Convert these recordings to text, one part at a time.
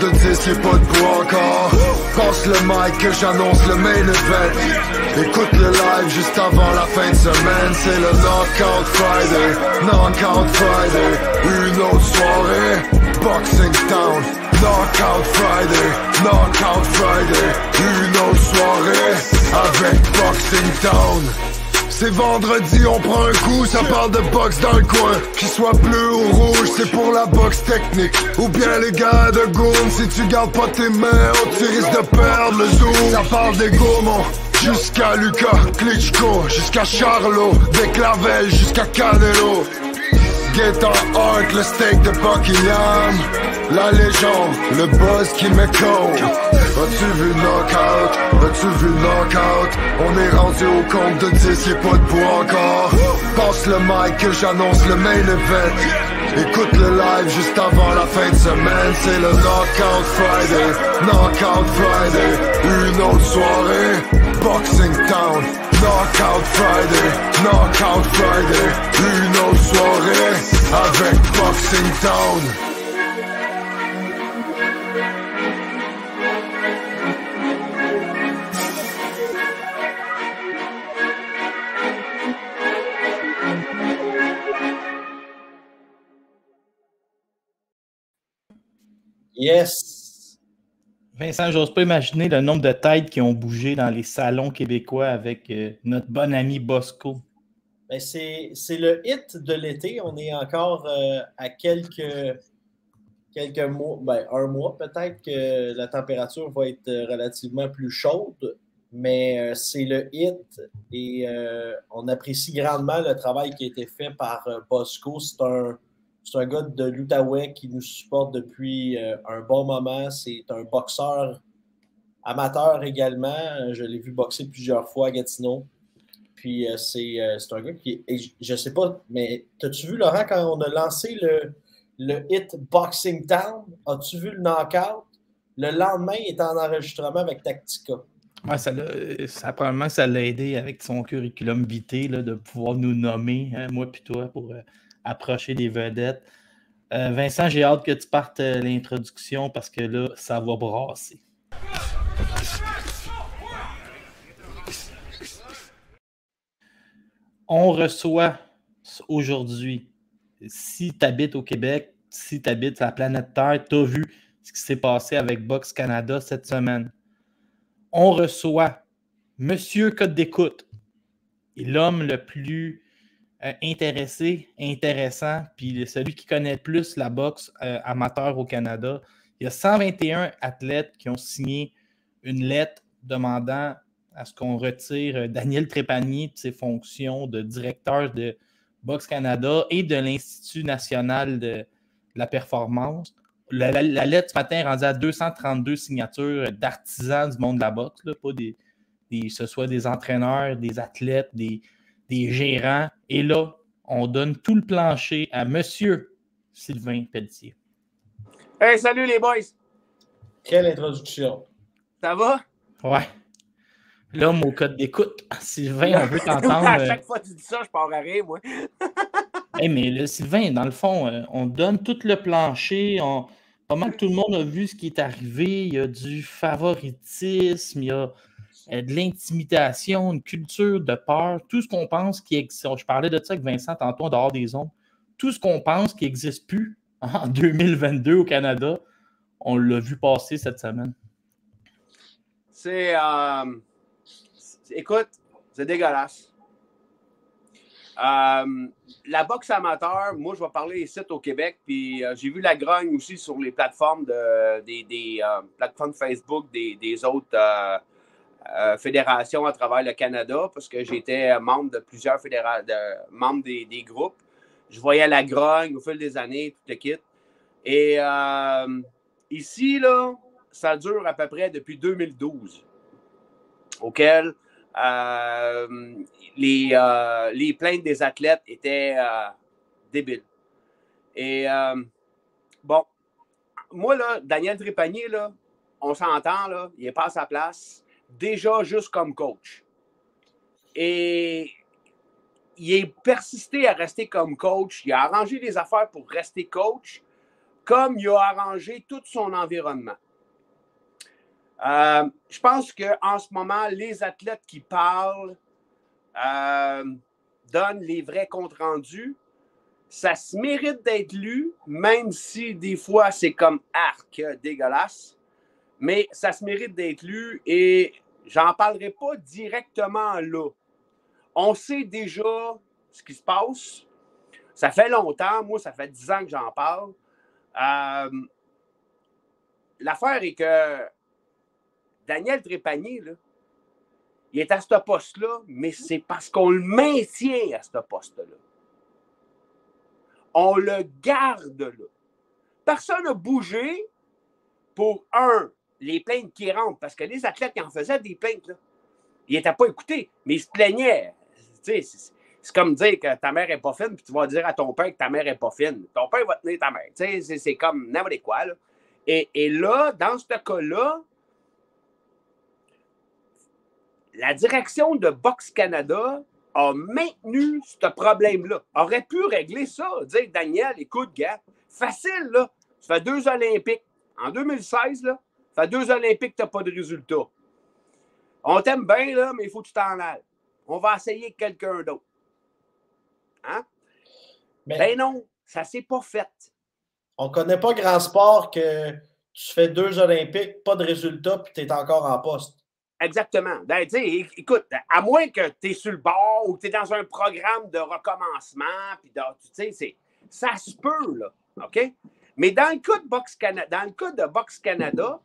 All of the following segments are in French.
de 10 Y'a pas de bois encore. Passe le mic que j'annonce le main event. Écoute le live juste avant la fin de semaine. C'est le Knockout Friday Knockout Friday. Une autre soirée Boxing Town. Knockout Friday Knockout Friday. Une autre soirée Avec Boxing Town c'est vendredi, on prend un coup, ça parle de boxe dans le coin. Qu'il soit bleu ou rouge, c'est pour la boxe technique. Ou bien les gars de Goon, si tu gardes pas tes mains, oh, tu risques de perdre le zoom. Ça parle des gourmands. Jusqu'à Lucas, Klitschko, jusqu'à Charlot, des Clavel jusqu'à Canelo. Get on Hart, le steak de Buckingham La légende, le boss qui m'écoute As-tu vu knockout? As-tu vu knockout? On est rendu au compte de 10, y'a pas de bois encore. Passe le mic que j'annonce le main event. Écoute le live juste avant la fin de semaine. C'est le Knockout Friday Knockout Friday. Une autre soirée Boxing Town. Knockout Friday Knockout Friday. Une autre soirée Avec Boxing Town Yes! Vincent, j'ose pas imaginer le nombre de têtes qui ont bougé dans les salons québécois avec euh, notre bon ami Bosco. Ben c'est le hit de l'été. On est encore euh, à quelques, quelques mois, ben, un mois peut-être que la température va être relativement plus chaude, mais euh, c'est le hit et on apprécie grandement le travail qui a été fait par Bosco. C'est un, c'est un gars de l'Outaouais qui nous supporte depuis euh, un bon moment. C'est un boxeur amateur également. Je l'ai vu boxer plusieurs fois à Gatineau. Puis euh, euh, c'est un gars qui. je sais pas, mais as-tu vu, Laurent, quand on a lancé le, le hit Boxing Town, as-tu vu le knockout? Le lendemain, il était en enregistrement avec Tactica. Ouais, ça, probablement ça l'a aidé avec son curriculum vitae de pouvoir nous nommer, hein, moi puis toi, pour approcher des vedettes. Euh, Vincent, j'ai hâte que tu partes euh, l'introduction parce que là, ça va brasser. On reçoit aujourd'hui, si tu habites au Québec, si tu habites la planète Terre, tu as vu ce qui s'est passé avec Box Canada cette semaine. On reçoit Monsieur Code d'écoute, l'homme le plus euh, intéressé, intéressant, puis celui qui connaît plus la boxe euh, amateur au Canada. Il y a 121 athlètes qui ont signé une lettre demandant à ce qu'on retire euh, Daniel Trépanier de ses fonctions de directeur de Boxe Canada et de l'Institut national de, la performance. La, lettre ce matin est rendue à 232 signatures d'artisans du monde de la boxe, pas des, ce soit des entraîneurs, des athlètes, des, des gérants. Et là, on donne tout le plancher à Monsieur Sylvain Pelletier. Hey, salut les boys! Quelle introduction! Ça va? Ouais. Là, mon code d'écoute, Sylvain, on veut t'entendre. à chaque fois que tu dis ça, je pars à rire, moi. hey, mais là, Sylvain, dans le fond, euh, on donne tout le plancher. On... Pas mal tout le monde a vu ce qui est arrivé. Il y a du favoritisme, il y a de l'intimidation, une culture de peur, tout ce qu'on pense qui existe. Je parlais de ça avec Vincent tantôt en dehors des ondes. Tout ce qu'on pense qui n'existe plus en 2022 au Canada, on l'a vu passer cette semaine. C'est. Euh, écoute, c'est dégueulasse. Euh, la boxe amateur, moi, je vais parler ici au Québec, puis j'ai vu la grogne aussi sur les plateformes de, plateformes Facebook des autres euh, fédération à travers le Canada parce que j'étais membre de plusieurs fédérations, membres des, groupes. Je voyais la grogne au fil des années, tout le kit. Et euh, ici, là, ça dure à peu près depuis 2012, auquel euh, les, les plaintes des athlètes étaient débiles. Et bon, moi, là, Daniel Trépanier, là, on s'entend, là, il n'est pas à sa place déjà juste comme coach. Et il est persisté à rester comme coach. Il a arrangé des affaires pour rester coach, comme il a arrangé tout son environnement. Euh, je pense qu'en ce moment, les athlètes qui parlent euh, donnent les vrais comptes rendus. Ça se mérite d'être lu, même si des fois c'est comme arc dégueulasse. Mais ça se mérite d'être lu et j'en parlerai pas directement là. On sait déjà ce qui se passe. Ça fait longtemps, moi, ça fait dix ans que j'en parle. Euh, l'affaire est que Daniel Trépanier, il est à ce poste-là, mais c'est parce qu'on le maintient à ce poste-là. On le garde là. Personne n'a bougé pour, un, les plaintes qui rentrent, parce que les athlètes qui en faisaient des plaintes, là, ils n'étaient pas écoutés, mais ils se plaignaient. C'est comme dire que ta mère n'est pas fine, puis tu vas dire à ton père que ta mère n'est pas fine. Ton père va tenir ta mère. C'est comme n'importe quoi. Là. Et, et, là, dans ce cas-là, la direction de Box Canada a maintenu ce problème-là. Aurait pu régler ça, dire Daniel, écoute, gars, facile, là. Ça fait deux Olympiques. En 2016, là, fait deux Olympiques que tu n'as pas de résultat. On t'aime bien, là, mais il faut que tu t'en ailles. On va essayer quelqu'un d'autre. Hein? Ben non, ça s'est pas fait. On ne connaît pas grand sport que tu fais deux Olympiques, pas de résultat, puis tu es encore en poste. Exactement. Ben, écoute, à moins que tu es sur le bord ou que tu es dans un programme de recommencement, puis ça se peut, là. OK? Mais dans le cas de Box Canada, dans le cas de Box Canada,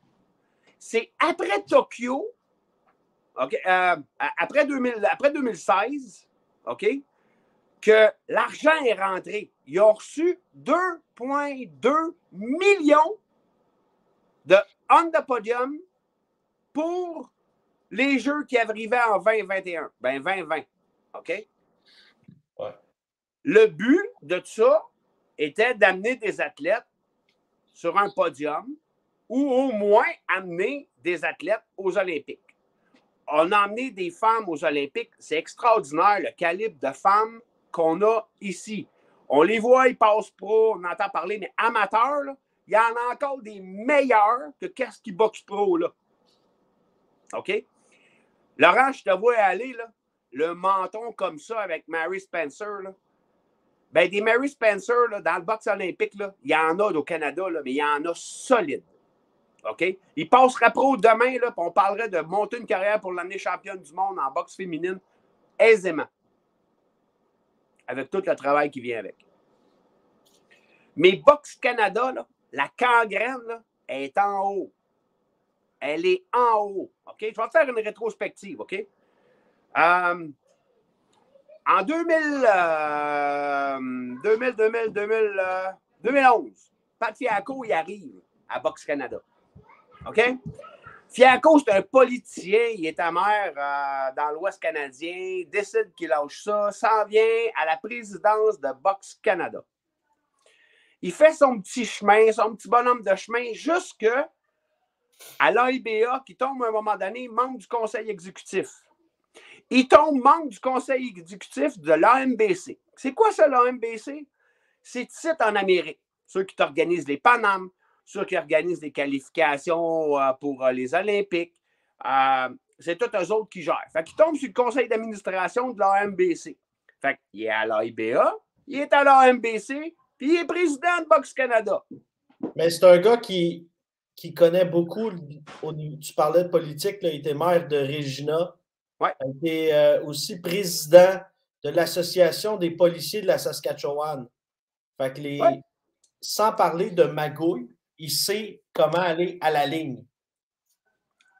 c'est après Tokyo, OK, euh, après, 2000, après 2016, OK, que l'argent est rentré. Ils ont reçu 2,2 millions de on the podium pour les jeux qui arrivaient en 2021. Ben 2020. OK? Le but de ça était d'amener des athlètes sur un podium ou au moins amener des athlètes aux Olympiques. On a amené des femmes aux Olympiques. C'est extraordinaire le calibre de femmes qu'on a ici. On les voit, ils passent pro, on entend parler, mais amateurs, il y en a encore des meilleurs que qu'est-ce qui boxe pro, là. OK? Laurent, je te vois aller, là, le menton comme ça avec Mary Spencer, là. Ben, des Mary Spencer, là, dans le boxe olympique, il y en a au Canada, là, mais il y en a solide. OK? Il passera pro demain, là, on parlerait de monter une carrière pour l'année championne du monde en boxe féminine aisément. Avec tout le travail qui vient avec. Mais Boxe Canada, là, la gangrène, là, est en haut. Elle est en haut. OK? Je vais faire une rétrospective, OK? Euh, en 2000, 2000, 2000, 2000 2011, Pat Fiaco, il arrive à Box Canada. OK? Fiaco, c'est un politicien, il est amer euh, dans l'Ouest canadien, décide qu'il lâche ça, s'en vient à la présidence de Box Canada. Il fait son petit chemin, son petit bonhomme de chemin, jusque à l'AIBA, qui tombe à un moment donné membre du conseil exécutif. Il tombe membre du conseil exécutif de l'AMBC. C'est quoi ça, l'AMBC? C'est site en Amérique. Ceux qui t'organisent les Panames, ceux qui organisent des qualifications euh, pour euh, les Olympiques. Euh, c'est tous eux autres qui gèrent. Fait qu'il tombe sur le conseil d'administration de l'AMBC. Fait qu'il est à l'AIBA, il est à l'AMBC, puis il est président de Box Canada. Mais c'est un gars qui, qui connaît beaucoup. tu parlais de politique, il était maire de Regina. Ouais. Il était euh, aussi président de l'Association des policiers de la Saskatchewan. Fait que les, sans parler de magouille, il sait comment aller à la ligne.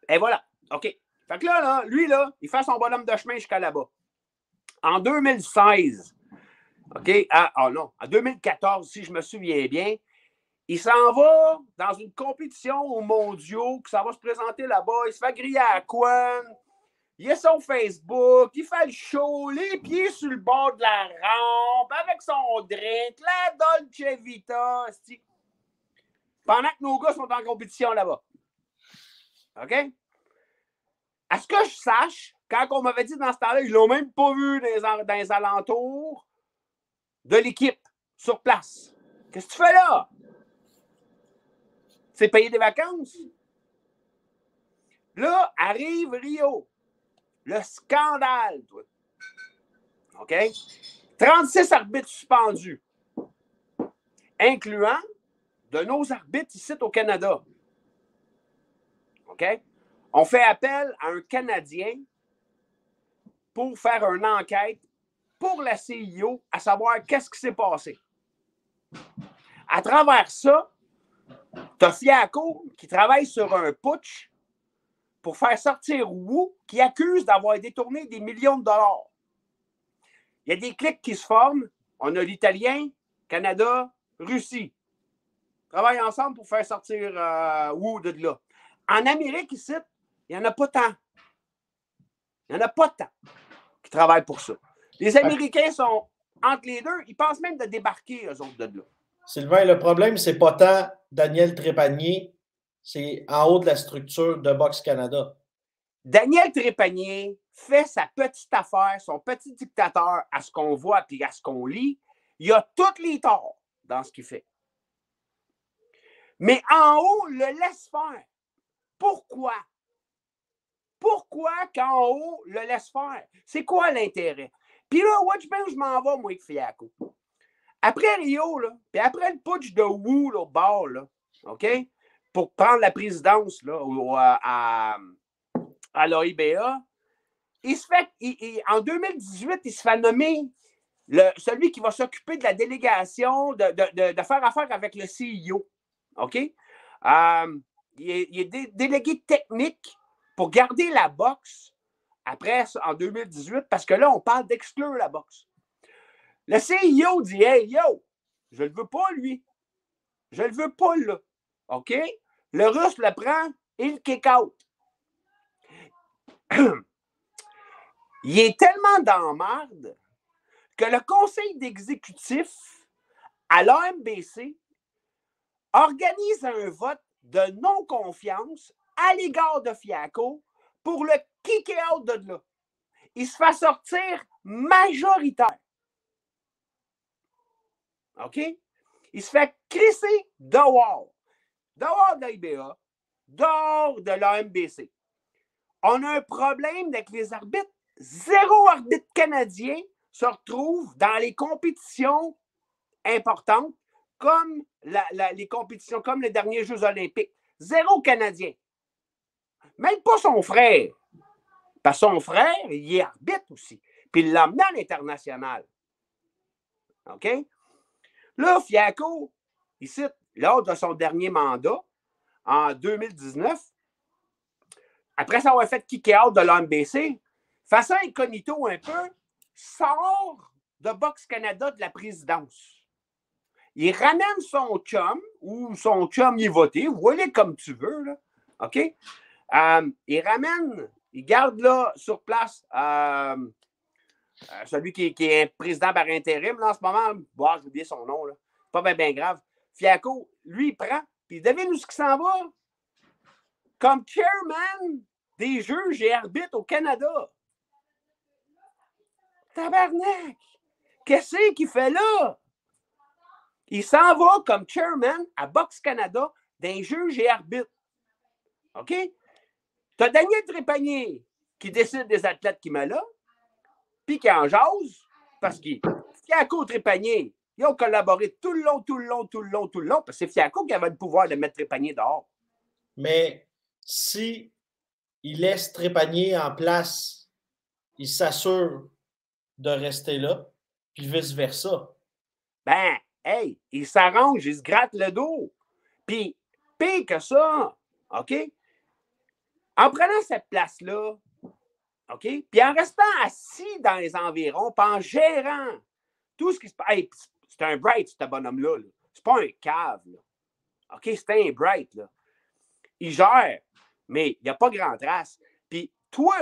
Et voilà. OK. Fait que là, là lui, là, il fait son bonhomme de chemin jusqu'à là-bas. En 2016, OK? Ah, non, en 2014, si je me souviens bien, il s'en va dans une compétition aux mondiaux, que ça va se présenter là-bas. Il se fait griller à Quan. Il est sur Facebook. Il fait le show, les pieds sur le bord de la rampe, avec son drink, la Dolce Vita. Pendant que nos gars sont en compétition là-bas. OK? à ce que je sache, quand on m'avait dit dans ce temps-là, ils l'ont même pas vu dans les, dans les alentours de l'équipe sur place. Qu'est-ce que tu fais là? C'est payer des vacances? Là, arrive Rio. Le scandale, toi. OK? 36 arbitres suspendus, incluant de nos arbitres ici au Canada. OK? On fait appel à un Canadien pour faire une enquête pour la CIO à savoir qu'est-ce qui s'est passé. À travers ça, tu qui travaille sur un putsch pour faire sortir Wu qui accuse d'avoir détourné des millions de dollars. Il y a des clics qui se forment. On a l'Italien, Canada, Russie. Travaillent ensemble pour faire sortir euh, Wu de là. En Amérique, ici, il n'y en a pas tant. Il n'y en a pas tant qui travaillent pour ça. Les Américains sont entre les deux. Ils pensent même de débarquer, eux autres, de là. Sylvain, le problème, c'est pas tant Daniel Trépanier c'est en haut de la structure de Box Canada. Daniel Trépanier fait sa petite affaire, son petit dictateur à ce qu'on voit et à ce qu'on lit. Il a tous les torts dans ce qu'il fait. Mais en haut, le laisse faire. Pourquoi? Pourquoi qu'en haut, le laisse faire? C'est quoi l'intérêt? Puis là, watch bien je m'en vais, moi, avec Fiaco. Après Rio, là, puis après le putsch de Wu, au bord, là, OK? pour prendre la présidence là, à, à l'OIBA, il se fait, en 2018, il se fait nommer le, celui qui va s'occuper de la délégation, de, faire affaire avec le CEO. OK? Euh, il est, délégué technique pour garder la boxe après, en 2018, parce que là, on parle d'exclure la boxe. Le CEO dit Hey, yo, je ne le veux pas, lui. Je ne le veux pas, là. OK? Le russe le prend et le kick out. Il est tellement dans marde que le conseil d'exécutif à l'AMBC organise un vote de non-confiance à l'égard de Fiaco pour le kick out de là. Il se fait sortir majoritaire. OK? Il se fait crisser dehors dehors de l'IBA, dehors de l'AMBC. On a un problème avec les arbitres. Zéro arbitre canadien se retrouve dans les compétitions importantes comme les compétitions, comme les derniers Jeux olympiques. Zéro Canadien. Même pas son frère. Parce que son frère, il est arbitre aussi. Puis il l'a à l'international. OK? Là, Fiaco, ici, lors de son dernier mandat, en 2019, après avoir fait kick out de l'AMBC, façon incognito un peu, sort de Box Canada de la présidence. Il ramène son chum, ou son chum y est voté, voyez comme tu veux, là. OK? Euh, il ramène, il garde là sur place euh, euh, celui qui, est président par intérim là, en ce moment. Bon, j'ai oublié son nom, là. Pas bien grave. Fiaco, lui, il prend, puis devine où ce qui s'en va? Comme chairman des juges et arbitres au Canada. Tabarnak! Qu'est-ce qu'il fait là? Il s'en va comme chairman à Box Canada des juges et arbitres. OK? Tu as Daniel Trépanier qui décide des athlètes qui met là, puis qui en jase, parce qu'il Fiaco Trépanier, ils ont collaboré tout le long, tout le long, tout le long, tout le long, parce que c'est Fiaco qui avait le pouvoir de mettre Trépanier dehors. Mais si il laisse Trépanier en place, il s'assure de rester là, puis vice-versa. Ben, hey, il s'arrange, il se gratte le dos. Puis, pire que ça, OK? En prenant cette place-là, OK? Puis en restant assis dans les environs, puis en gérant tout ce qui se passe. C'est un bright, ce bonhomme-là. c'est pas un cave. OK? C'est un bright. Là. Il gère, mais il n'y a pas grand trace. Puis toi,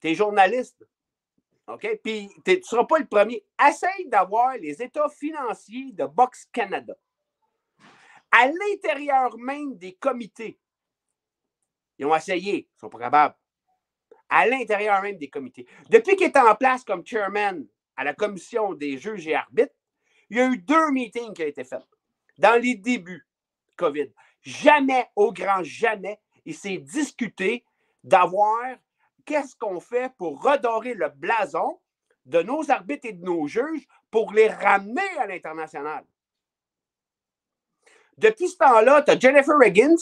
tu es journaliste. OK? Puis tu ne seras pas le premier. Essaye d'avoir les états financiers de Box Canada. À l'intérieur même des comités, ils ont essayé, ils sont pas capables. à l'intérieur même des comités. Depuis qu'il est en place comme chairman à la commission des juges et arbitres, il y a eu deux meetings qui ont été faits dans les débuts COVID. Jamais, au grand jamais, il s'est discuté d'avoir qu'est-ce qu'on fait pour redorer le blason de nos arbitres et de nos juges pour les ramener à l'international? Depuis ce temps-là, tu as Jennifer Higgins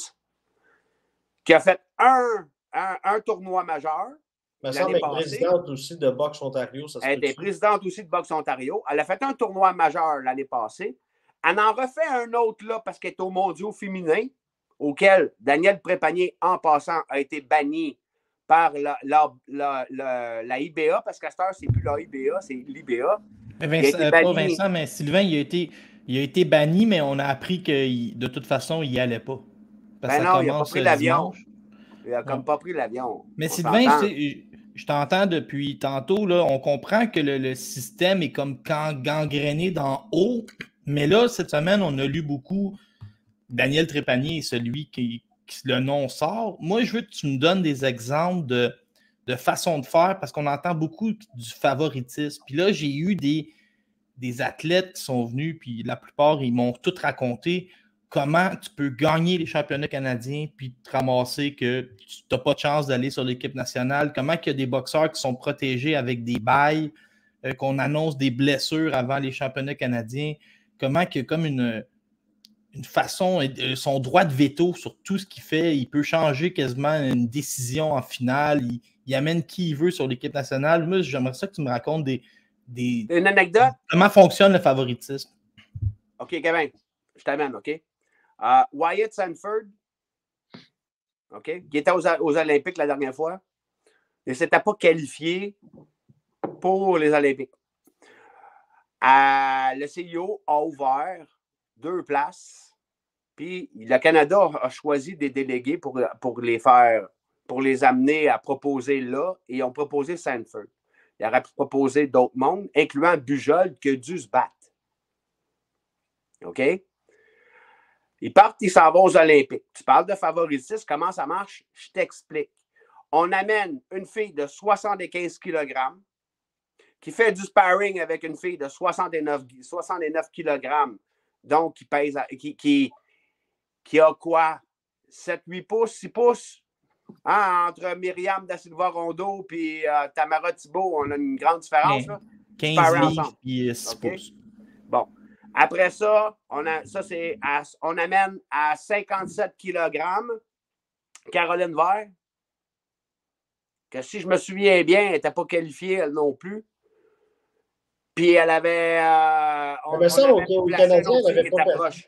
qui a fait un, un, tournoi majeur. Mais ça, elle est présidente aussi de Box Ontario. Ça elle est présidente aussi de Box Ontario. Elle a fait un tournoi majeur l'année passée. Elle en refait un autre là parce qu'elle est au mondiaux féminin, auquel Daniel Prépanier, en passant, a été banni par la, la, IBA, parce qu'à cette heure, c'est plus la IBA, c'est l'IBA. Vincent, euh, pas Vincent, mais Sylvain, il a, été, il a été banni, mais on a appris que de toute façon, il n'y allait pas. ben non, il n'a pas pris l'avion. Il n'a comme pas pris l'avion. Mais Sylvain, je t'entends depuis tantôt, là, on comprend que le, système est comme gangréné d'en haut, mais là, cette semaine, on a lu beaucoup. Daniel Trépanier celui qui, le nom sort. Moi, je veux que tu me donnes des exemples de, de façon de faire parce qu'on entend beaucoup du favoritisme. Puis là, j'ai eu des, des athlètes qui sont venus, puis la plupart, ils m'ont tout raconté comment tu peux gagner les championnats canadiens puis te ramasser que tu n'as pas de chance d'aller sur l'équipe nationale, comment il y a des boxeurs qui sont protégés avec des bails, euh, qu'on annonce des blessures avant les championnats canadiens, comment il y a comme une, une façon, euh, son droit de veto sur tout ce qu'il fait, il peut changer quasiment une décision en finale, il, amène qui il veut sur l'équipe nationale. Moi, j'aimerais ça que tu me racontes des, des... Une anecdote? Comment fonctionne le favoritisme? OK, Gavin, je t'amène, OK? Euh, Wyatt Sanford, OK, qui était aux, Olympiques la dernière fois, ne s'était pas qualifié pour les Olympiques. Euh, le CIO a ouvert deux places, puis le Canada a choisi des délégués pour, pour les faire, pour les amener à proposer là, et ils ont proposé Sanford. Il aurait pu proposer d'autres mondes, incluant Bujol, qui a dû se battre. OK? Ils partent, ils s'en vont aux Olympiques. Tu parles de favoritisme, comment ça marche? Je t'explique. On amène une fille de 75 kg qui fait du sparring avec une fille de 69, 69 kg, donc qui pèse, qui, qui, qui a quoi? 7, 8 pouces, 6 pouces? Hein, entre Myriam Da Silva Rondo et euh, Tamara Thibault, on a une grande différence. Là. 15 et 6 pouces. Bon. Après ça, on, a, ça c'est on amène à 57 kg Caroline Vert, que si je me souviens bien, elle n'était pas qualifiée, elle non plus. Puis elle avait. Euh, on, avait ça au, Canadien, elle avait pas perdu.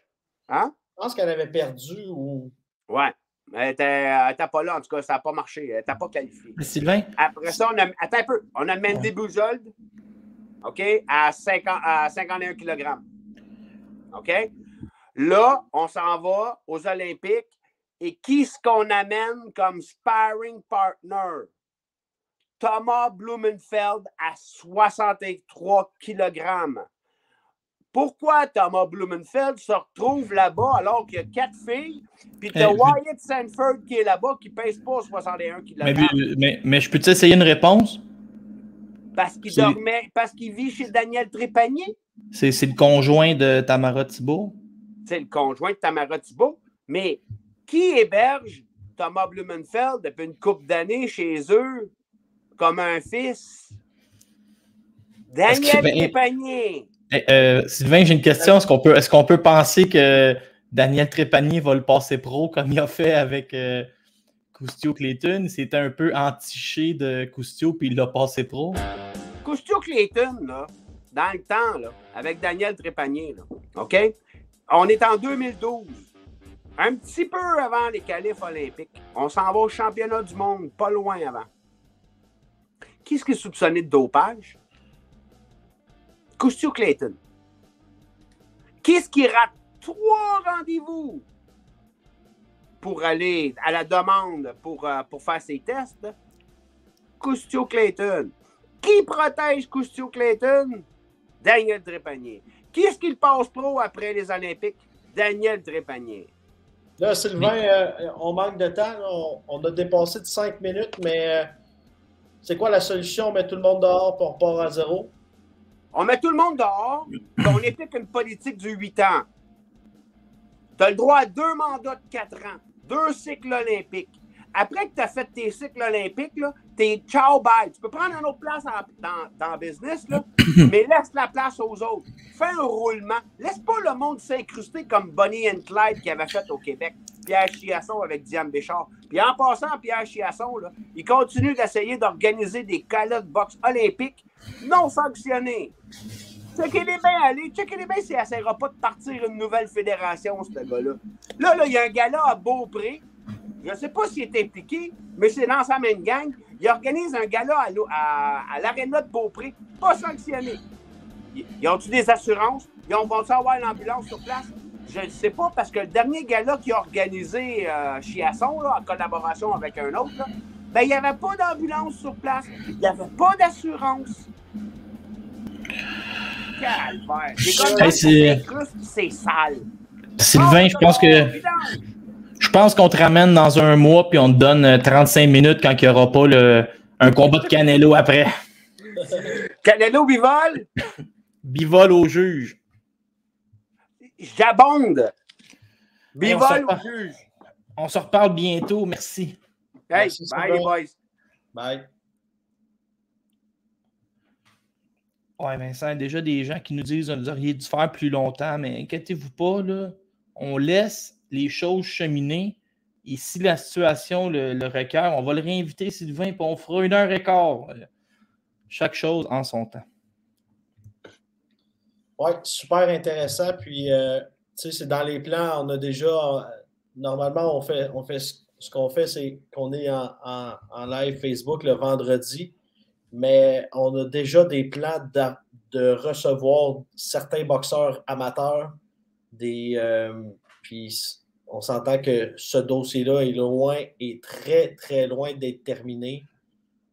Hein? Je pense qu'elle avait perdu ou. Ouais. Elle n'était pas là, en tout cas, ça n'a pas marché. Elle n'était pas qualifiée. Sylvain? Après ça, on a, attends un peu. On amène des Bouzold, OK, à, 50, à 51 kg. OK? Là, on s'en va aux Olympiques. Et qui est-ce qu'on amène comme sparring partner? Thomas Blumenfeld à 63 kg. Pourquoi Thomas Blumenfeld se retrouve là-bas alors qu'il y a quatre filles, puis tu as eh, Wyatt Sanford qui est là-bas qui ne pèse pas 61 kg? Mais, mais, je peux-tu essayer une réponse? Parce qu'il dormait, parce qu'il vit chez Daniel Trépanier? C'est le conjoint de Tamara Thibault? C'est le conjoint de Tamara Thibault. Mais qui héberge Thomas Blumenfeld depuis une couple d'années chez eux comme un fils? Daniel Trépanier. Eh, euh, Sylvain, j'ai une question. Est-ce qu'on peut, penser que Daniel Trépanier va le passer pro comme il a fait avec euh, Coustio Clayton? C'était un peu entiché de Coustio puis il l'a passé pro? Coustio Clayton, là, dans le temps, là, avec Daniel Trépanier, là, OK? On est en 2012. Un petit peu avant les qualifs olympiques. On s'en va au championnat du monde, pas loin avant. Qui est-ce qui est soupçonné de dopage? Coustio Clayton. Qu'est-ce qui rate trois rendez-vous pour aller à la demande pour, euh, pour faire ses tests? Coustio Clayton. Qui protège Coustio Clayton? Daniel Trépanier. Qui est-ce qui le passe pro après les Olympiques? Daniel Trépanier. Là, Sylvain, euh, on manque de temps. On, a dépassé de cinq minutes, mais euh, C'est quoi la solution? On met tout le monde dehors pour part à zéro? On met tout le monde dehors, puis on éthique une politique du 8 ans. Tu as le droit à deux mandats de 4 ans, deux cycles olympiques. Après que tu as fait tes cycles olympiques, t'es ciao bye. Tu peux prendre une autre place dans, dans le business, là, mais laisse la place aux autres. Fais un roulement. Laisse pas le monde s'incruster comme Bonnie and Clyde qui avait fait au Québec. Pierre Chiasson avec Diane Béchard. Puis en passant, Pierre Chiasson, là, il continue d'essayer d'organiser des calottes de boxe olympiques non sanctionnés. Checkez-les bien aller. Checkez-les bien s'il n'essaiera pas de partir une nouvelle fédération, ce gars-là. Là, là, il y a un gars-là à Beaupré. Je ne sais pas s'il est impliqué, mais c'est dans sa gang. Il organise un gala à, à, à l'aréna de Beaupré, pas sanctionné. Ils ont-tu des assurances? Ils vont-ils avoir l'ambulance sur place? Je ne sais pas, parce que le dernier gala qui a organisé euh, Chiasson, là, en collaboration avec un autre, ben, il n'y avait pas d'ambulance sur place. Il n'y avait pas d'assurance. Calvaire. c'est sale. Sylvain, je pense que. Je pense qu'on te ramène dans un mois puis on te donne 35 euh, minutes quand il n'y aura pas le, un combat de Canelo après. Canelo bivol? Bivol au juge. J'abonde. Bivol au juge. On se reparle bientôt. Merci. Hey, bye les boys. Bye. Ouais, Vincent, déjà des gens qui nous disent vous auriez dû faire plus longtemps, mais inquiétez-vous pas, là, on laisse les choses cheminer. Et si la situation le, requiert, on va le réinviter, Sylvain, puis on fera une heure et quart. Chaque chose en son temps. Oui, super intéressant. Puis, euh, tu sais, c'est dans les plans, on a déjà. Normalement, on fait, on fait ce qu'on fait, c'est qu'on est en, live Facebook le vendredi, mais on a déjà des plans de, recevoir certains boxeurs amateurs. Euh, puis on s'entend que ce dossier-là est loin, est très, très loin d'être terminé.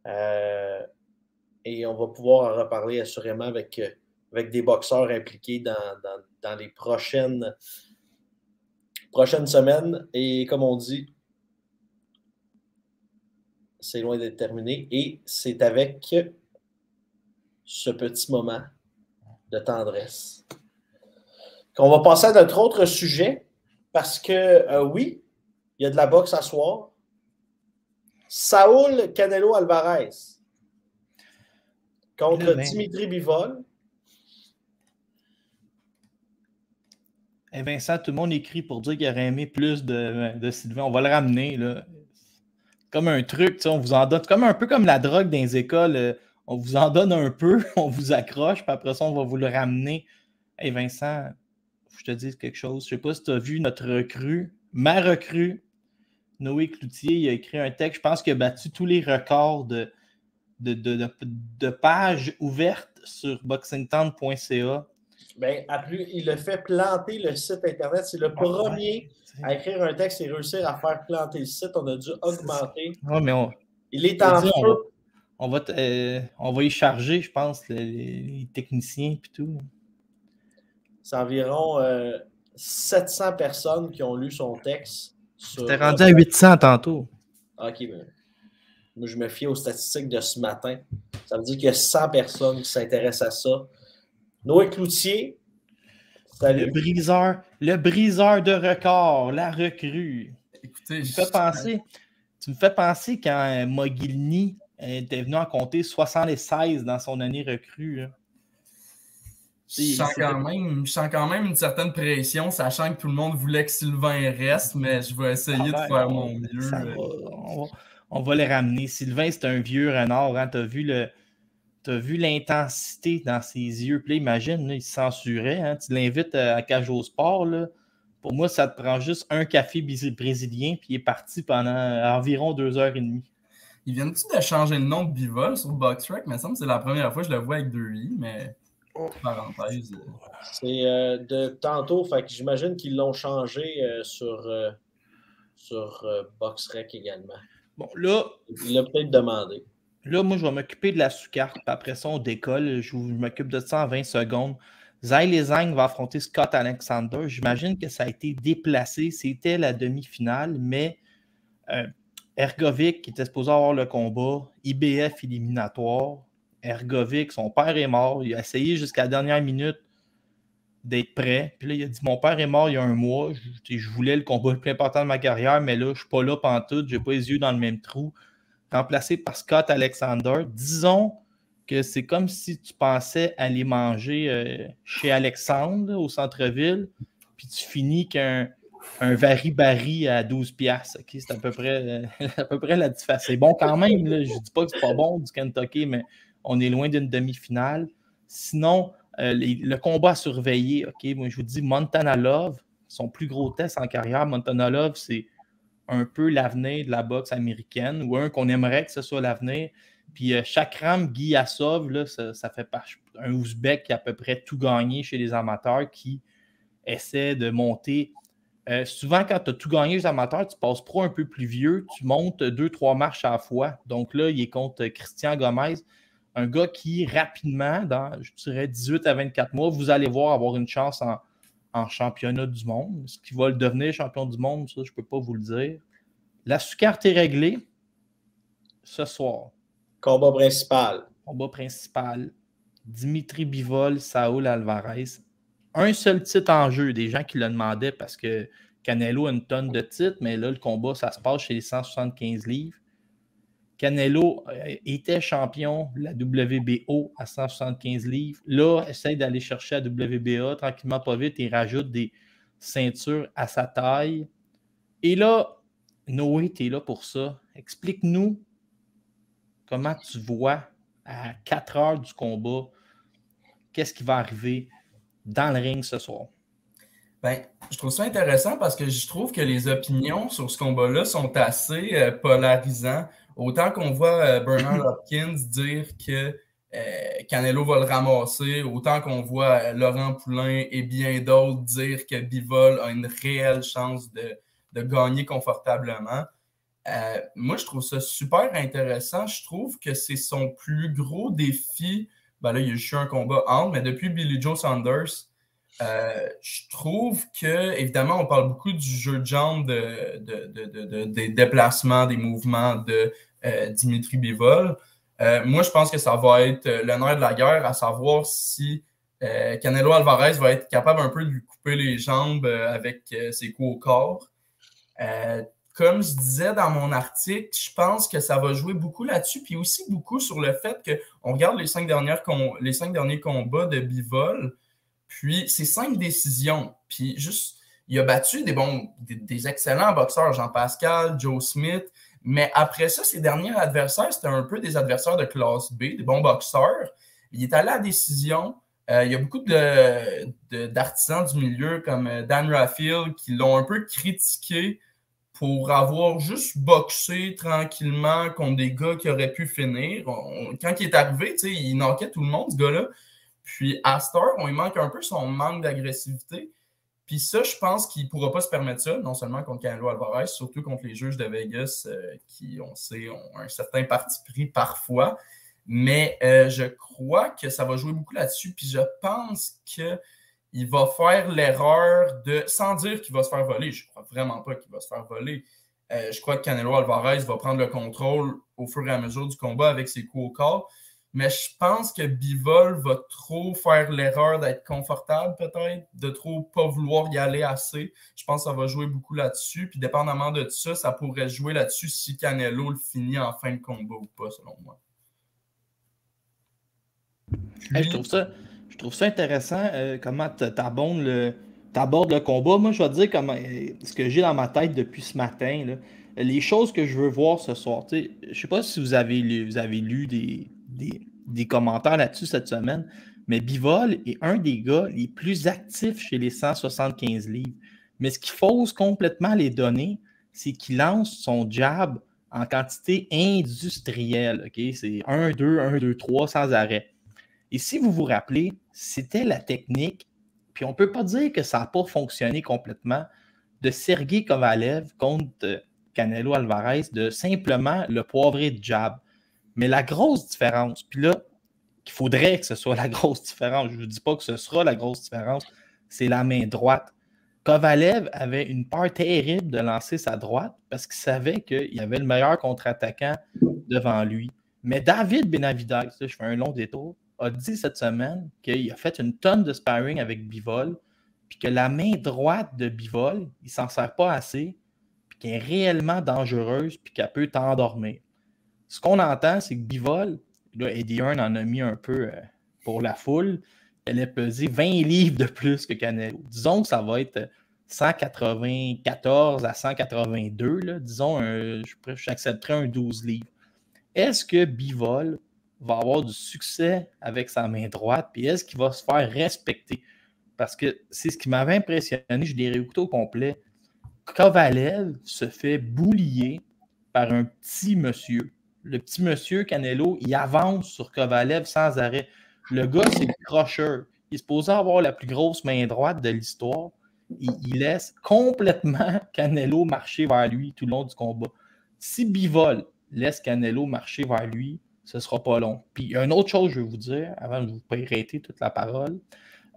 Euh, et on va pouvoir en reparler assurément avec, des boxeurs impliqués dans, les prochaines semaines. Et comme on dit, c'est loin d'être terminé. Et c'est avec ce petit moment de tendresse qu'on va passer à notre autre sujet. Parce que euh, oui, il y a de la boxe à soir. Saoul Canelo Alvarez contre Dimitri Bivol. Et eh, Vincent, tout le monde écrit pour dire qu'il aurait aimé plus de, de Sylvain. On va le ramener. Là comme un truc, on vous en donne, comme un peu comme la drogue dans les écoles, euh, on vous en donne un peu, on vous accroche, puis après ça, on va vous le ramener. Hey Vincent, je te dis quelque chose. Je sais pas si tu as vu notre recrue, ma recrue, Noé Cloutier, il a écrit un texte, je pense qu'il a battu tous les records de, de, pages ouvertes sur boxingtown.ca. Bien, il a fait planter le site Internet. C'est le ah, premier à écrire un texte et réussir à faire planter le site. On a dû augmenter. mais Il est en feu. On, va, euh, on va y charger, je pense, les, techniciens et tout. C'est environ 700 euh, personnes qui ont lu son texte. C'était rendu à 800 tantôt. OK, ben, moi, je me fie aux statistiques de ce matin. Ça veut dire qu'il y a 100 personnes qui s'intéressent à ça. Noé Cloutier, le briseur, le briseur de record, la recrue. Écoutez, tu me fais penser, tu me fais penser quand euh, Mogilny était venu en compter 76 dans son année recrue. Je sens, quand même, je sens quand même une certaine pression, sachant que tout le monde voulait que Sylvain reste, mais je vais essayer de faire mon mieux. on, va, les ramener. Sylvain, c'est un vieux renard. Hein? Tu as vu le, tu as vu l'intensité dans ses yeux? Puis imagine, il se censurait. Hein. Tu l'invites à Cage au sport. Pour moi, ça te prend juste un café brésilien, puis il est parti pendant environ deux heures et demie. Il vient tu de changer le nom de Bivol sur BoxRec? Mais ça me c'est la première fois que je le vois avec deux i, mais oh. parenthèse. Euh. C'est euh, de tantôt, fait que j'imagine qu'ils l'ont changé euh, sur, sur BoxRec également. Bon, là. Il l'a peut-être demandé. Là, moi, je vais m'occuper de la sous-carte. Après ça, on décolle. Je, m'occupe de ça en 20 secondes. Zay Lezang va affronter Scott Alexander. J'imagine que ça a été déplacé. C'était la demi-finale, mais euh, Ergovic qui était supposé avoir le combat, IBF éliminatoire. Ergovic, son père est mort. Il a essayé jusqu'à la dernière minute d'être prêt. Puis là, il a dit Mon père est mort il y a un mois. Je, voulais le combat le plus important de ma carrière, mais là, je ne suis pas là pantoute. Je n'ai pas les yeux dans le même trou. Remplacé par Scott Alexander. Disons que c'est comme si tu pensais aller manger euh, chez Alexandre au centre-ville, puis tu finis qu'un un vari-bari à 12 piastres. C'est à peu près, à peu près la différence. C'est bon quand même. Je ne dis pas que c'est pas bon du Kentucky, mais on est loin d'une demi-finale. Sinon, euh, le combat à surveiller, OK, moi je vous dis Montana Love, son plus gros test en carrière, Montana Love, c'est un peu l'avenir de la boxe américaine, ou un qu'on aimerait que ce soit l'avenir. Puis euh, Chakram Guy Assov, là, ça, fait un Ouzbek qui a à peu près tout gagné chez les amateurs qui essaie de monter. Euh, souvent, quand tu as tout gagné les amateurs, tu passes pro un peu plus vieux, tu montes deux, trois marches à la fois. Donc là, il est contre Christian Gomez, un gars qui, rapidement, dans, je dirais, 18 à 24 mois, vous allez voir avoir une chance en, en championnat du monde. Ce qui va le devenir champion du monde, ça, je ne peux pas vous le dire. La sous-carte est réglée ce soir. Combat principal. Combat principal. Dimitri Bivol, Saul Alvarez. Un seul titre en jeu. Des gens qui le demandaient parce que Canelo a une tonne de titres, mais là, le combat, ça se passe chez les 175 livres. Canelo euh, était champion de la WBO à 175 livres. Là, essaye d'aller chercher la WBA tranquillement, pas vite, et rajoute des ceintures à sa taille. Et là, Noé, tu es là pour ça. Explique-nous comment tu vois à 4 heures du combat, qu'est-ce qui va arriver dans le ring ce soir? Ben, je trouve ça intéressant parce que je trouve que les opinions sur ce combat-là sont assez euh, polarisants. Autant qu'on voit euh, Bernard Hopkins dire que euh, Canelo va le ramasser, autant qu'on voit Laurent Poulain et bien d'autres dire que Bivol a une réelle chance de, de gagner confortablement. Euh, moi, je trouve ça super intéressant. Je trouve que c'est son plus gros défi. Ben là, il y a eu un combat entre, mais depuis Billy Joe Saunders, euh, je trouve que, évidemment, on parle beaucoup du jeu de jambes, de, des déplacements, des mouvements de euh, Dimitri Bivol. moi, je pense que ça va être le de la guerre, à savoir si Canelo Alvarez va être capable un peu de lui couper les jambes avec ses coups au corps comme je disais dans mon article, je pense que ça va jouer beaucoup là-dessus, puis aussi beaucoup sur le fait qu'on regarde les cinq, dernières les cinq derniers combats de Bivol, puis c'est cinq décisions, puis juste, il a battu des, bons, des, excellents boxeurs, Jean-Pascal, Joe Smith, mais après ça, ses derniers adversaires, c'était un peu des adversaires de classe B, des bons boxeurs. Il est allé à la décision. Euh, il y a beaucoup d'artisans du milieu comme euh, Dan Raffield qui l'ont un peu critiqué pour avoir juste boxé tranquillement contre des gars qui auraient pu finir. quand il est arrivé, il knockait tout le monde, ce gars-là. Puis à Star, on lui manque un peu son manque d'agressivité. Puis ça, je pense qu'il ne pourra pas se permettre ça, non seulement contre Canelo Alvarez, surtout contre les juges de Vegas euh, qui, on sait, ont un certain parti pris parfois. Mais euh, je crois que ça va jouer beaucoup là-dessus. Puis je pense que il va faire l'erreur de, sans dire qu'il va se faire voler, je ne crois vraiment pas qu'il va se faire voler. Euh, je crois que Canelo Alvarez va prendre le contrôle au fur et à mesure du combat avec ses coups au corps. Mais je pense que Bivol va trop faire l'erreur d'être confortable, peut-être, de trop pas vouloir y aller assez. Je pense que ça va jouer beaucoup là-dessus. Puis, dépendamment de ça, ça pourrait jouer là-dessus si Canelo le finit en fin de combat ou pas, selon moi. je trouve ça. Je trouve ça intéressant euh, comment tu abordes le, le combat. Moi, je vais te dire euh, ce que j'ai dans ma tête depuis ce matin. les choses que je veux voir ce soir. Je ne sais pas si vous avez lu, vous avez lu des, des, commentaires là-dessus cette semaine, mais Bivol est un des gars les plus actifs chez les 175 livres. Mais ce qui fausse complètement les données, c'est qu'il lance son jab en quantité industrielle. C'est 1, 2, 1, 2, 3 sans arrêt. Et si vous vous rappelez, c'était la technique, puis on ne peut pas dire que ça n'a pas fonctionné complètement, de Sergei Kovalev contre Canelo Alvarez, de simplement le poivrer de jab. Mais la grosse différence, puis là, qu'il faudrait que ce soit la grosse différence, je ne dis pas que ce sera la grosse différence, c'est la main droite. Kovalev avait une peur terrible de lancer sa droite parce qu'il savait qu'il avait le meilleur contre-attaquant devant lui. Mais David Benavidez, je fais un long détour, a dit cette semaine qu'il a fait une tonne de sparring avec Bivol, puis que la main droite de Bivol, il s'en sert pas assez, puis qu'elle est réellement dangereuse, puis qu'elle peut t'endormir. Ce qu'on entend, c'est que Bivol, là, Eddie Hearn en a mis un peu euh, pour la foule, elle a pesé 20 livres de plus que Canelo. Disons que ça va être 194 à 182, là. disons, j'accepterais un 12 livres. Est-ce que Bivol va avoir du succès avec sa main droite, puis est-ce qu'il va se faire respecter? Parce que c'est ce qui m'avait impressionné, je l'ai réécouté au complet. Kovalev se fait boulier par un petit monsieur. Le petit monsieur Canelo, il avance sur Kovalev sans arrêt. Le gars, c'est le crusher. Il est supposé avoir la plus grosse main droite de l'histoire. Il, il, laisse complètement Canelo marcher vers lui tout le long du combat. Si Bivol laisse Canelo marcher vers lui, ce ne sera pas long. Puis il y a une autre chose je vais vous dire, avant de vous arrêter toute la parole.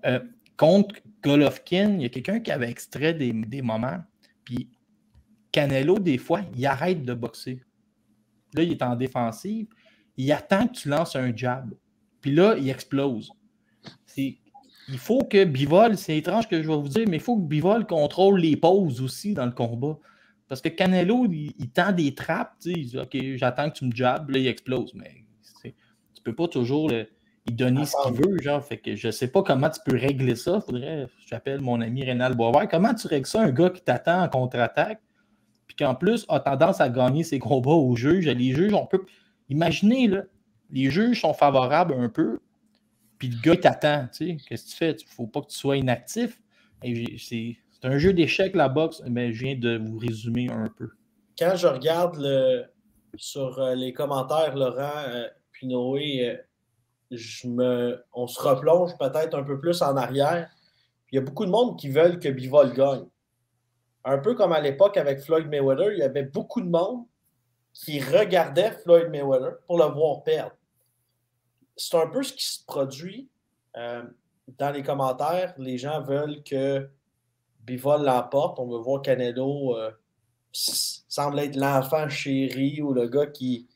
Euh, contre Golovkin, il y a quelqu'un qui avait extrait des, des, moments, puis Canelo, des fois, il arrête de boxer. Là, il est en défensive, il attend que tu lances un jab. Puis là, il explose. Il faut que Bivol, c'est étrange que je vais vous dire, mais il faut que Bivol contrôle les pauses aussi dans le combat. Parce que Canelo, il, tend des trappes, il dit OK, j'attends que tu me jabs, là, il explose. Mais tu peux pas toujours lui donner ce qu'il veut, genre. Fait que je sais pas comment tu peux régler ça. Faudrait, j'appelle mon ami Rénal Boisvert. Comment tu règles ça, un gars qui t'attend en contre-attaque, puis qu'en plus a tendance à gagner ses combats aux juges. Les juges, on peut. Imaginez, là, les juges sont favorables un peu, puis le gars t'attend, tu sais. Qu'est-ce que tu fais? Il faut pas que tu sois inactif. C'est c'est un jeu d'échecs, la boxe, mais je viens de vous résumer un peu. Quand je regarde le, sur euh, les commentaires, Laurent euh, puis Noé, euh, je me, on se replonge peut-être un peu plus en arrière. Il y a beaucoup de monde qui veulent que Bivol gagne. Un peu comme à l'époque avec Floyd Mayweather, il y avait beaucoup de monde qui regardait Floyd Mayweather pour le voir perdre. C'est un peu ce qui se produit dans les commentaires. Les gens veulent que Bivol l'emporte. On veut voir Canelo euh, semble être l'enfant chéri ou le gars qui,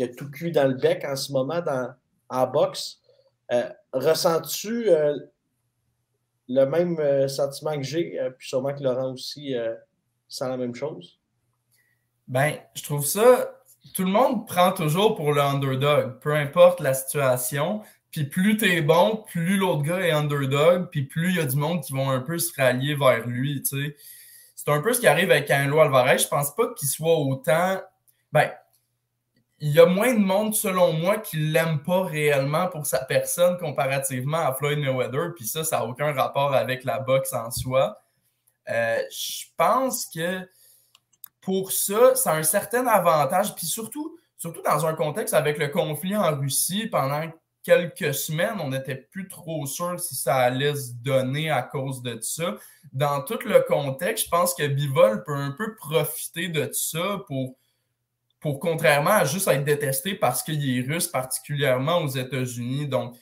a tout cul dans le bec en ce moment dans, en boxe. Euh, ressens-tu euh, le même sentiment que j'ai, puis sûrement que Laurent aussi sent la même chose? Ben, je trouve ça. Tout le monde prend toujours pour le underdog, peu importe la situation. Puis plus t'es bon, plus l'autre gars est underdog, puis plus il y a du monde qui vont un peu se rallier vers lui, tu sais. C'est un peu ce qui arrive avec Canelo Alvarez. Je pense pas qu'il soit autant... Ben, il y a moins de monde, selon moi, qui l'aime pas réellement pour sa personne comparativement à Floyd Mayweather, puis ça, ça n'a aucun rapport avec la boxe en soi. Euh, je pense que pour ça, ça a un certain avantage, puis surtout, surtout dans un contexte avec le conflit en Russie pendant quelques semaines, on n'était plus trop sûr si ça allait se donner à cause de ça. Dans tout le contexte, je pense que Bivol peut un peu profiter de ça pour, pour contrairement à juste être détesté parce qu'il est russe, particulièrement aux États-Unis. Donc,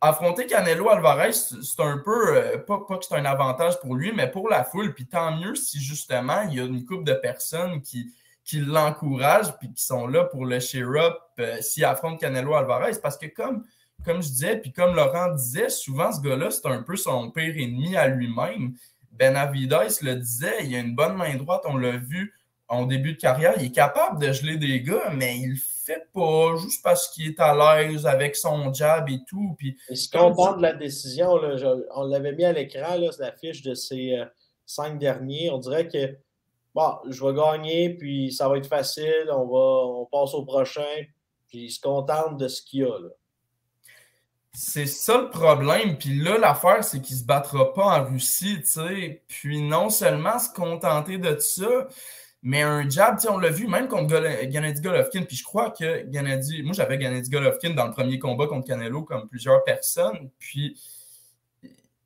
affronter Canelo Alvarez, c'est un peu, euh, pas, pas, que c'est un avantage pour lui, mais pour la foule. Puis tant mieux si justement il y a une couple de personnes qui, qui l'encouragent puis qui sont là pour le cheer-up euh, s'il affronte Canelo Alvarez. Parce que comme, comme je disais, puis comme Laurent disait, souvent ce gars-là, c'est un peu son pire ennemi à lui-même. Benavides le disait, il a une bonne main droite, on l'a vu en début de carrière, il est capable de geler des gars, mais il le fait pas juste parce qu'il est à l'aise avec son jab et tout. Puis, et qu'on parle de la décision, on l'avait mis à l'écran, la fiche de ces euh, cinq derniers, on dirait que bon, je vais gagner, puis ça va être facile, on, va, on passe au prochain, puis il se contente de ce qu'il y a. Là. C'est ça le problème. Puis là, l'affaire, c'est qu'il ne se battra pas en Russie, tu sais. Puis non seulement se contenter de ça, mais un jab, on l'a vu même contre Gennady Golovkin. Puis je crois que Gennady, moi j'avais Gennady Golovkin dans le premier combat contre Canelo, comme plusieurs personnes. Puis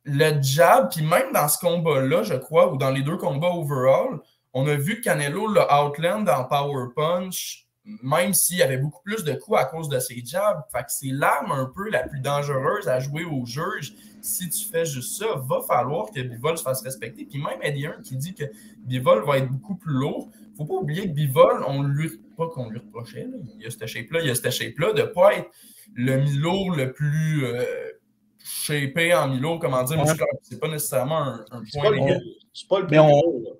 le jab, puis même dans ce combat-là, je crois, ou dans les deux combats overall, on a vu Canelo le outland en Power Punch même s'il y avait beaucoup plus de coups à cause de ses jabs. Fait que c'est l'arme un peu la plus dangereuse à jouer au juge. Si tu fais juste ça, va falloir que Bivol se fasse respecter. Puis même Eddie Hearn qui dit que Bivol va être beaucoup plus lourd. Faut pas oublier que Bivol, on lui pas qu'on lui reprochait, il y a cette shape-là, il y a cette shape-là, de ne pas être le Milo le plus euh, shapé en Milo, comment dire, c'est pas nécessairement un, point. C'est pas le mais,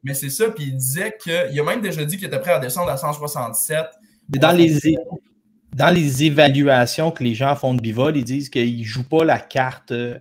mais c'est ça, puis il disait qu'il a même déjà dit qu'il était prêt à descendre à 167 dans les, dans les évaluations que les gens font de bivol, ils disent qu'ils ne jouent pas la carte, euh,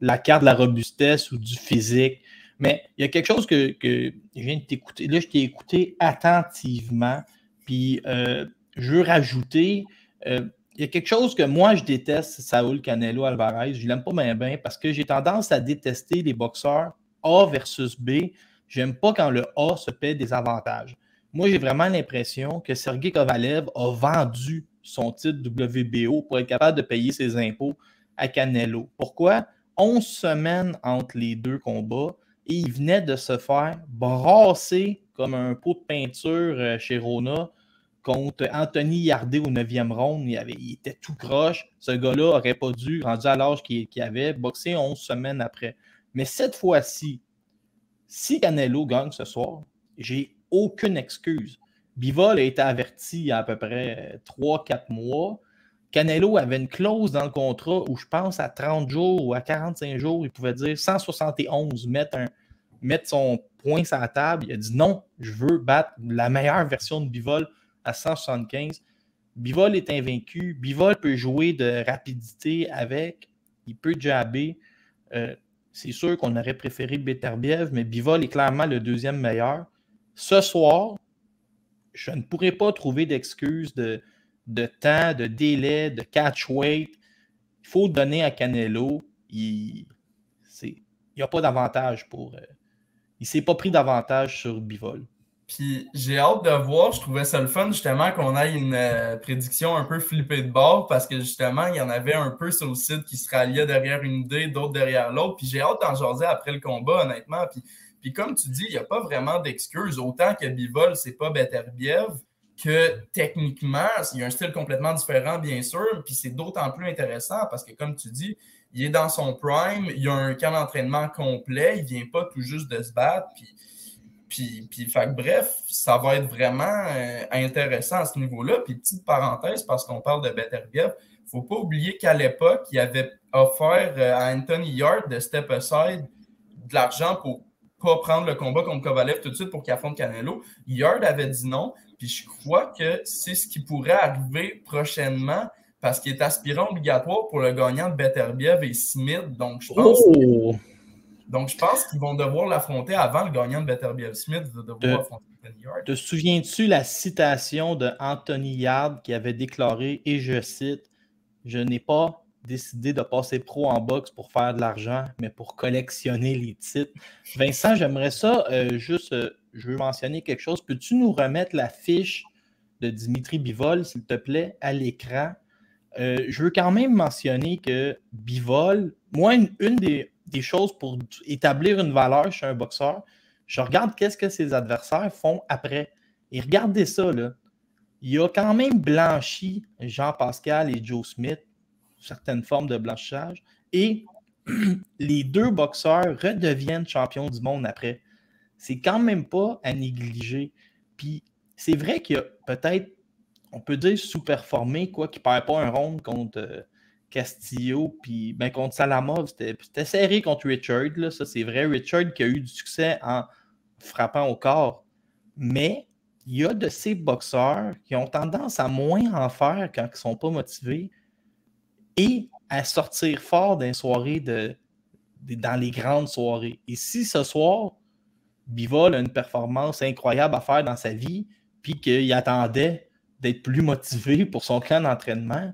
la carte de la robustesse ou du physique. Mais il y a quelque chose que, je viens de t'écouter. Là, je t'ai écouté attentivement. Puis euh, je veux rajouter. Euh, il y a quelque chose que moi, je déteste, Saul Canelo Alvarez. Je ne l'aime pas bien, bien parce que j'ai tendance à détester les boxeurs A versus B. J'aime pas quand le A se paie des avantages. Moi, j'ai vraiment l'impression que Sergei Kovalev a vendu son titre WBO pour être capable de payer ses impôts à Canelo. Pourquoi? 11 semaines entre les deux combats et il venait de se faire brasser comme un pot de peinture euh, chez Rona contre Anthony Yardet au 9e round. Il, était tout croche. Ce gars-là n'aurait pas dû, rendu à l'âge qu'il avait, boxer 11 semaines après. Mais cette fois-ci, si Canelo gagne ce soir, j'ai aucune excuse. Bivol a été averti il y a à peu près 3-4 mois. Canelo avait une clause dans le contrat où je pense à 30 jours ou à 45 jours, il pouvait dire 171, mettre, un, mettre son point sur la table. Il a dit non, je veux battre la meilleure version de Bivol à 175. Bivol est invaincu. Bivol peut jouer de rapidité avec. Il peut jabber. Euh, c'est sûr qu'on aurait préféré Beterbiev, mais Bivol est clairement le deuxième meilleur. Ce soir, je ne pourrais pas trouver d'excuses de, temps, de délai, de catch weight. Il faut donner à Canelo. Il n'y a pas d'avantage pour. Euh, il ne s'est pas pris d'avantage sur Bivol. Puis j'ai hâte de voir, je trouvais ça le fun justement qu'on ait une euh, prédiction un peu flippée de bord parce que justement, il y en avait un peu sur le site qui se ralliait derrière une idée, d'autres derrière l'autre. Puis j'ai hâte d'en jaser après le combat, honnêtement. Puis puis comme tu dis, il n'y a pas vraiment d'excuses. Autant que Bivol, c'est pas Beterbiev, que techniquement, il y a un style complètement différent, bien sûr. Puis c'est d'autant plus intéressant parce que, comme tu dis, il est dans son prime, il a un camp d'entraînement complet, il vient pas tout juste de se battre. Puis, puis, puis bref, ça va être vraiment euh, intéressant à ce niveau-là. Puis petite parenthèse, parce qu'on parle de Beterbiev, il ne faut pas oublier qu'à l'époque, il avait offert euh, à Anthony Yard de step aside de l'argent pour pas prendre le combat contre Kovalev tout de suite pour qu'il affronte Canelo. Yard avait dit non, puis je crois que c'est ce qui pourrait arriver prochainement parce qu'il est aspirant obligatoire pour le gagnant de Beterbiev et Smith. Donc, je pense, oh! donc, je pense qu'ils vont devoir l'affronter avant le gagnant de Beterbiev. Smith va devoir affronter Yard. Te souviens-tu la citation de Anthony Yard qui avait déclaré, et je cite, Je n'ai pas décidé de passer pro en boxe pour faire de l'argent, mais pour collectionner les titres. Vincent, j'aimerais ça euh, juste, euh, je veux mentionner quelque chose. Peux-tu nous remettre la fiche de Dimitri Bivol, s'il te plaît, à l'écran? Euh, je veux quand même mentionner que Bivol, moi, une, des, choses pour établir une valeur chez un boxeur, je regarde qu'est-ce que ses adversaires font après. Et regardez ça, là. Il a quand même blanchi Jean-Pascal et Joe Smith certaines formes de blanchissage. Et les deux boxeurs redeviennent champions du monde après. C'est quand même pas à négliger. Puis c'est vrai qu'il y a peut-être, on peut dire sous-performé, quoi, qui ne perd pas un round contre euh, Castillo, puis ben, contre Salamov. C'était serré contre Richard, là, ça c'est vrai. Richard qui a eu du succès en frappant au corps. Mais il y a de ces boxeurs qui ont tendance à moins en faire quand ils ne sont pas motivés et à sortir fort dans soirées de, dans les grandes soirées. Et si ce soir, Bivol a une performance incroyable à faire dans sa vie, puis qu'il attendait d'être plus motivé pour son camp d'entraînement,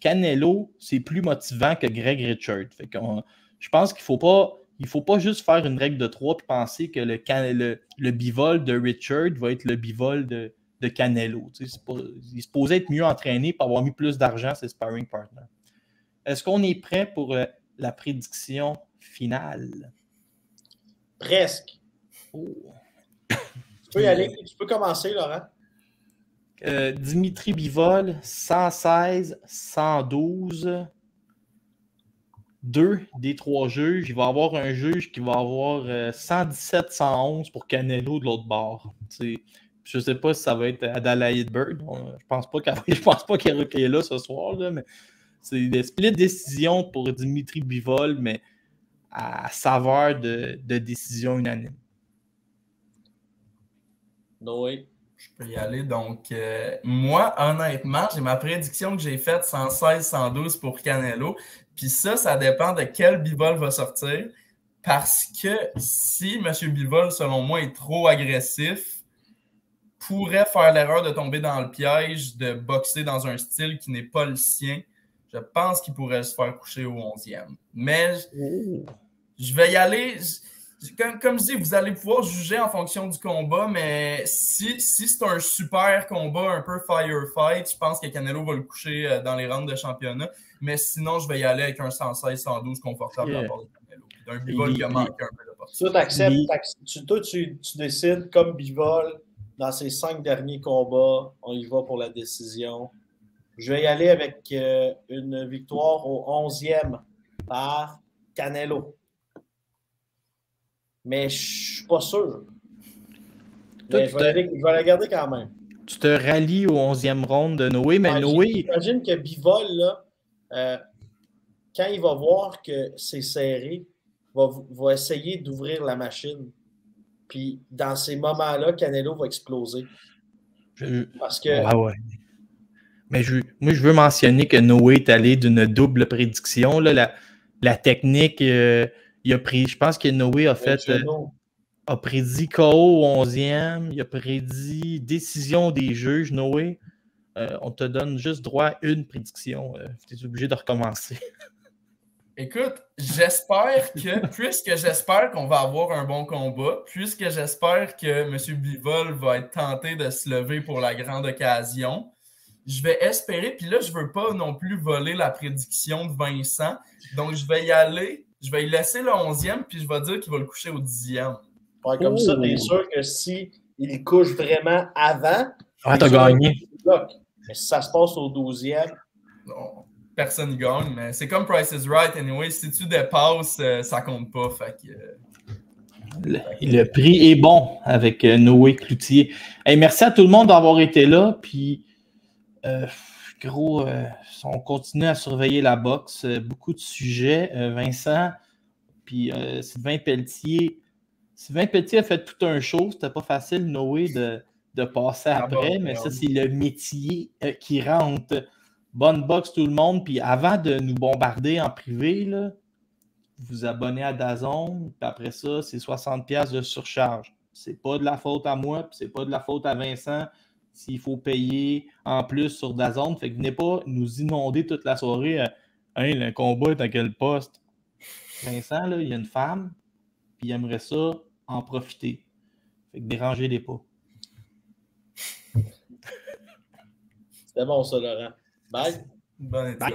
Canelo, c'est plus motivant que Greg Richard. Je pense qu'il ne faut pas. Il faut pas juste faire une règle de trois et penser que le, le, le, bivol de Richard va être le bivol de, de Canelo. il se posait être mieux entraîné pour avoir mis plus d'argent ses sparring partners. Est-ce qu'on est prêt pour euh, la prédiction finale? Presque. Oh. Tu peux y aller. Tu peux commencer, Laurent. Euh, Dimitri Bivol, 116, 112. Deux des trois juges. Il va y avoir un juge qui va avoir 117, 111 pour Canelo de l'autre bord. je ne sais pas si ça va être Adelaide Bird. Je pense pas pas qu'il est là ce soir, là, mais c'est des split décision pour Dimitri Bivol, mais à saveur de, de décision unanime. Noé? Je peux y aller. Donc, euh, moi, honnêtement, j'ai ma prédiction que j'ai faite 116-112 pour Canelo. Puis ça, ça dépend de quel bivol va sortir. Parce que si M. Bivol, selon moi, est trop agressif, pourrait faire l'erreur de tomber dans le piège de boxer dans un style qui n'est pas le sien. Je pense qu'il pourrait se faire coucher au 11e. Mais je vais y aller comme, je dis, vous allez pouvoir juger en fonction du combat, mais si, si c'est un super combat, un peu firefight, je pense que Canelo va le coucher euh, dans les rounds de championnat. Mais sinon, je vais y aller avec un 116-112 confortable yeah. à part de Canelo. D'un bivol qui a manqué un peu de portée. Toi, tu, toi, tu, tu, décides comme bivol, dans ses cinq derniers combats, on y va pour la décision. Je vais y aller avec euh, une victoire au 11e par Canelo mais je suis pas sûr. je, vais la, garder quand même. Tu te rallies au 11e round de Noé, mais Noé. J'imagine que Bivol, là, euh, quand il va voir que c'est serré, va, va essayer d'ouvrir la machine. Puis dans ces moments-là, Canelo va exploser. Parce que. Ah ouais. Mais je, moi, je veux mentionner que Noé est allé d'une double prédiction. Là, la, la technique. Euh, il a pris, je pense que Noé a fait. Euh, a prédit KO au 11e. Il a prédit décision des juges, Noé. Euh, on te donne juste droit à une prédiction. Tu es obligé de recommencer. Écoute, j'espère que, puisque j'espère qu'on va avoir un bon combat, puisque j'espère que M. Bivol va être tenté de se lever pour la grande occasion, je vais espérer, puis là, je ne veux pas non plus voler la prédiction de Vincent, donc je vais y aller je vais y laisser le 11e, puis je vais dire qu'il va le coucher au 10e. Ouais, comme ça, t'es sûr que si il couche vraiment avant, ah, t'as gagné. Mais si ça se passe au 12e. Non, personne ne gagne, mais c'est comme Price is Right anyway. Si tu dépasses, euh, ça compte pas. Fait que, le, le, prix est bon avec euh, Noé Cloutier. merci à tout le monde d'avoir été là. Puis, euh, gros, on continue à surveiller la boxe. Euh, beaucoup de sujets. Euh, Vincent, puis euh, Sylvain Pelletier. Sylvain Pelletier a fait tout un show. C'était pas facile, Noé, de, passer ah après, mais ça, c'est le métier qui rentre. Bonne boxe, tout le monde. Puis avant de nous bombarder en privé, là, vous abonnez à Dazon, puis après ça, c'est 60$ de surcharge. C'est pas de la faute à moi, puis c'est pas de la faute à Vincent s'il faut payer en plus sur Dazone. Fait que venez pas nous inonder toute la soirée. hein, le combat est à quel poste? Vincent, là, il y a une femme, puis il aimerait ça en profiter. Fait que dérangez-les pas. C'était bon ça, Laurent. Bye. Bonne Bye.